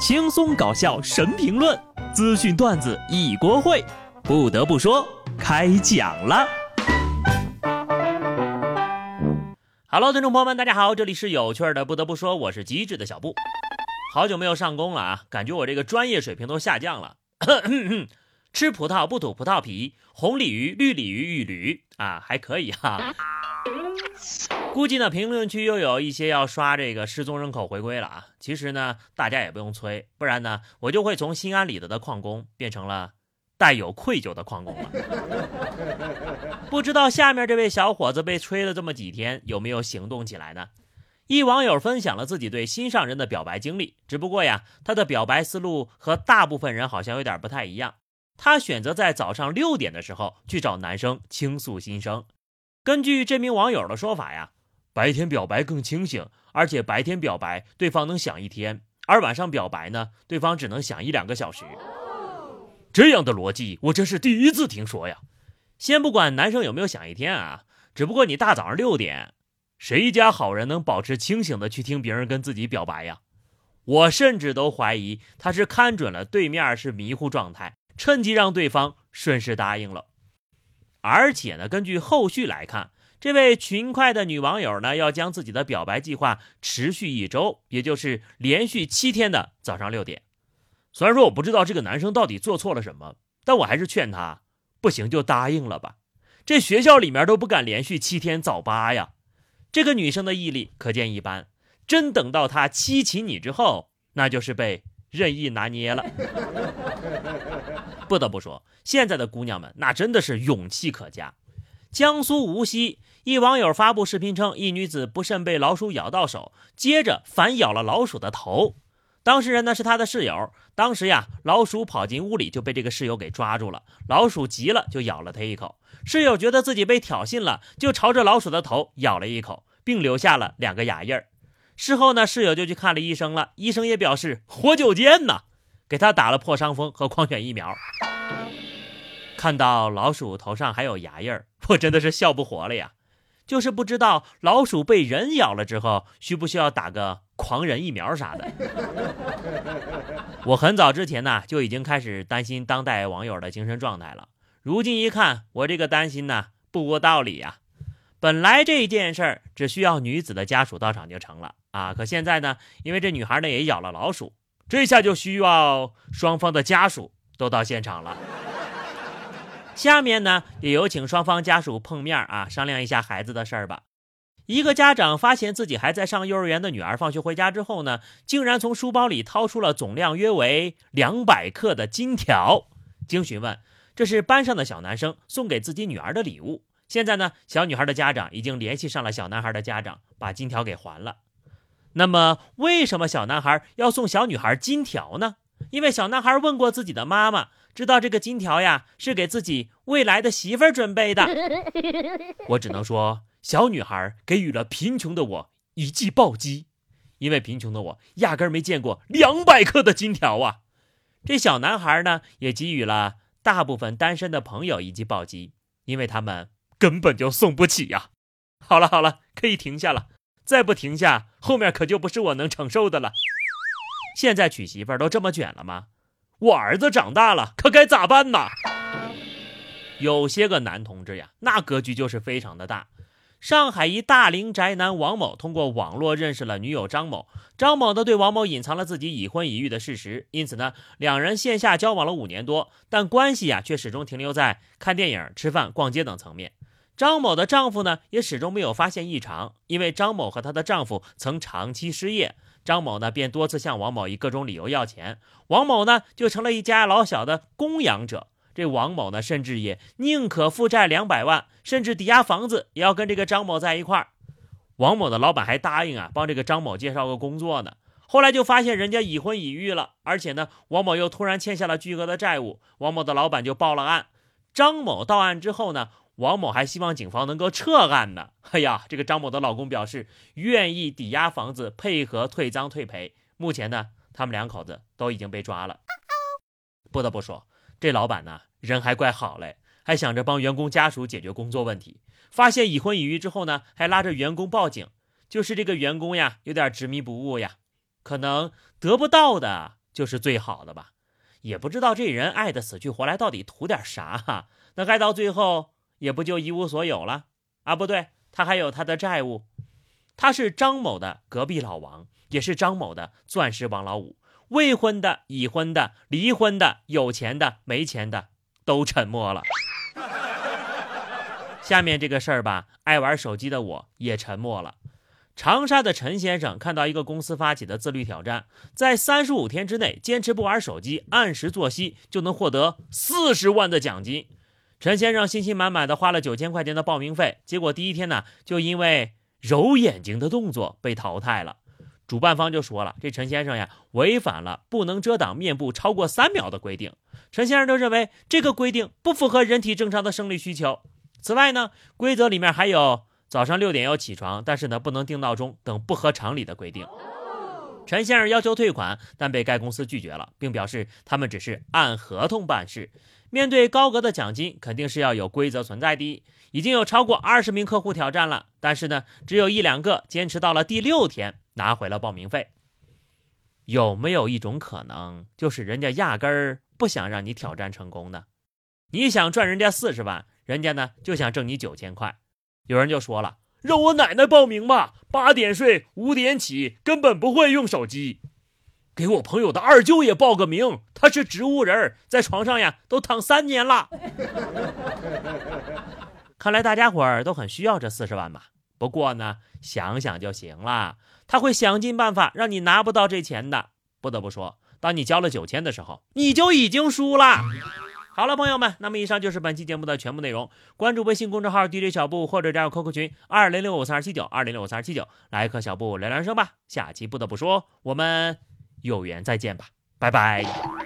轻松搞笑神评论，资讯段子一锅烩。不得不说，开讲了。Hello，听众朋友们，大家好，这里是有趣的。不得不说，我是机智的小布。好久没有上工了啊，感觉我这个专业水平都下降了。吃葡萄不吐葡萄皮，红鲤鱼、绿鲤鱼、玉驴啊，还可以哈。估计呢，评论区又有一些要刷这个失踪人口回归了啊。其实呢，大家也不用催，不然呢，我就会从心安理得的矿工变成了带有愧疚的矿工了。不知道下面这位小伙子被催了这么几天，有没有行动起来呢？一网友分享了自己对心上人的表白经历，只不过呀，他的表白思路和大部分人好像有点不太一样。他选择在早上六点的时候去找男生倾诉心声。根据这名网友的说法呀。白天表白更清醒，而且白天表白对方能想一天，而晚上表白呢，对方只能想一两个小时。这样的逻辑我真是第一次听说呀！先不管男生有没有想一天啊，只不过你大早上六点，谁家好人能保持清醒的去听别人跟自己表白呀？我甚至都怀疑他是看准了对面是迷糊状态，趁机让对方顺势答应了。而且呢，根据后续来看。这位勤快的女网友呢，要将自己的表白计划持续一周，也就是连续七天的早上六点。虽然说我不知道这个男生到底做错了什么，但我还是劝他，不行就答应了吧。这学校里面都不敢连续七天早八呀。这个女生的毅力可见一斑，真等到她七擒你之后，那就是被任意拿捏了。不得不说，现在的姑娘们那真的是勇气可嘉。江苏无锡一网友发布视频称，一女子不慎被老鼠咬到手，接着反咬了老鼠的头。当事人呢是他的室友。当时呀，老鼠跑进屋里就被这个室友给抓住了。老鼠急了，就咬了他一口。室友觉得自己被挑衅了，就朝着老鼠的头咬了一口，并留下了两个牙印儿。事后呢，室友就去看了医生了。医生也表示活久见呐，给他打了破伤风和狂犬疫苗。看到老鼠头上还有牙印儿，我真的是笑不活了呀！就是不知道老鼠被人咬了之后，需不需要打个狂人疫苗啥的。我很早之前呢就已经开始担心当代网友的精神状态了。如今一看，我这个担心呢不无道理呀。本来这件事儿只需要女子的家属到场就成了啊，可现在呢，因为这女孩呢也咬了老鼠，这下就需要双方的家属都到现场了。下面呢，也有请双方家属碰面啊，商量一下孩子的事儿吧。一个家长发现自己还在上幼儿园的女儿放学回家之后呢，竟然从书包里掏出了总量约为两百克的金条。经询问，这是班上的小男生送给自己女儿的礼物。现在呢，小女孩的家长已经联系上了小男孩的家长，把金条给还了。那么，为什么小男孩要送小女孩金条呢？因为小男孩问过自己的妈妈。知道这个金条呀，是给自己未来的媳妇儿准备的。我只能说，小女孩给予了贫穷的我一记暴击，因为贫穷的我压根儿没见过两百克的金条啊。这小男孩呢，也给予了大部分单身的朋友一记暴击，因为他们根本就送不起呀。好了好了，可以停下了，再不停下，后面可就不是我能承受的了。现在娶媳妇都这么卷了吗？我儿子长大了，可该咋办呢？有些个男同志呀，那格局就是非常的大。上海一大龄宅男王某通过网络认识了女友张某，张某呢对王某隐藏了自己已婚已育的事实，因此呢两人线下交往了五年多，但关系呀却始终停留在看电影、吃饭、逛街等层面。张某的丈夫呢也始终没有发现异常，因为张某和她的丈夫曾长期失业。张某呢，便多次向王某以各种理由要钱，王某呢就成了一家老小的供养者。这王某呢，甚至也宁可负债两百万，甚至抵押房子，也要跟这个张某在一块儿。王某的老板还答应啊，帮这个张某介绍个工作呢。后来就发现人家已婚已育了，而且呢，王某又突然欠下了巨额的债务，王某的老板就报了案。张某到案之后呢？王某还希望警方能够撤案呢。哎呀，这个张某的老公表示愿意抵押房子，配合退赃退赔。目前呢，他们两口子都已经被抓了。不得不说，这老板呢人还怪好嘞，还想着帮员工家属解决工作问题。发现已婚已育之后呢，还拉着员工报警。就是这个员工呀，有点执迷不悟呀，可能得不到的。就是最好的吧？也不知道这人爱的死去活来，到底图点啥哈？那爱到最后也不就一无所有了啊？不对，他还有他的债务。他是张某的隔壁老王，也是张某的钻石王老五。未婚的、已婚的、离婚的、有钱的、没钱的，都沉默了。下面这个事儿吧，爱玩手机的我也沉默了。长沙的陈先生看到一个公司发起的自律挑战，在三十五天之内坚持不玩手机、按时作息，就能获得四十万的奖金。陈先生信心满满的花了九千块钱的报名费，结果第一天呢，就因为揉眼睛的动作被淘汰了。主办方就说了，这陈先生呀违反了不能遮挡面部超过三秒的规定。陈先生就认为这个规定不符合人体正常的生理需求。此外呢，规则里面还有早上六点要起床，但是呢不能定闹钟等不合常理的规定。陈先生要求退款，但被该公司拒绝了，并表示他们只是按合同办事。面对高额的奖金，肯定是要有规则存在的。已经有超过二十名客户挑战了，但是呢，只有一两个坚持到了第六天拿回了报名费。有没有一种可能，就是人家压根儿不想让你挑战成功呢？你想赚人家四十万，人家呢就想挣你九千块。有人就说了，让我奶奶报名吧，八点睡，五点起，根本不会用手机。给我朋友的二舅也报个名，他是植物人，在床上呀都躺三年了。看来大家伙儿都很需要这四十万吧？不过呢，想想就行了，他会想尽办法让你拿不到这钱的。不得不说，当你交了九千的时候，你就已经输了。好了，朋友们，那么以上就是本期节目的全部内容。关注微信公众号 DJ 小布，或者加入 QQ 群二零六五三二七九二零六五三二七九，来和小布聊聊人生吧。下期不得不说，我们有缘再见吧，拜拜。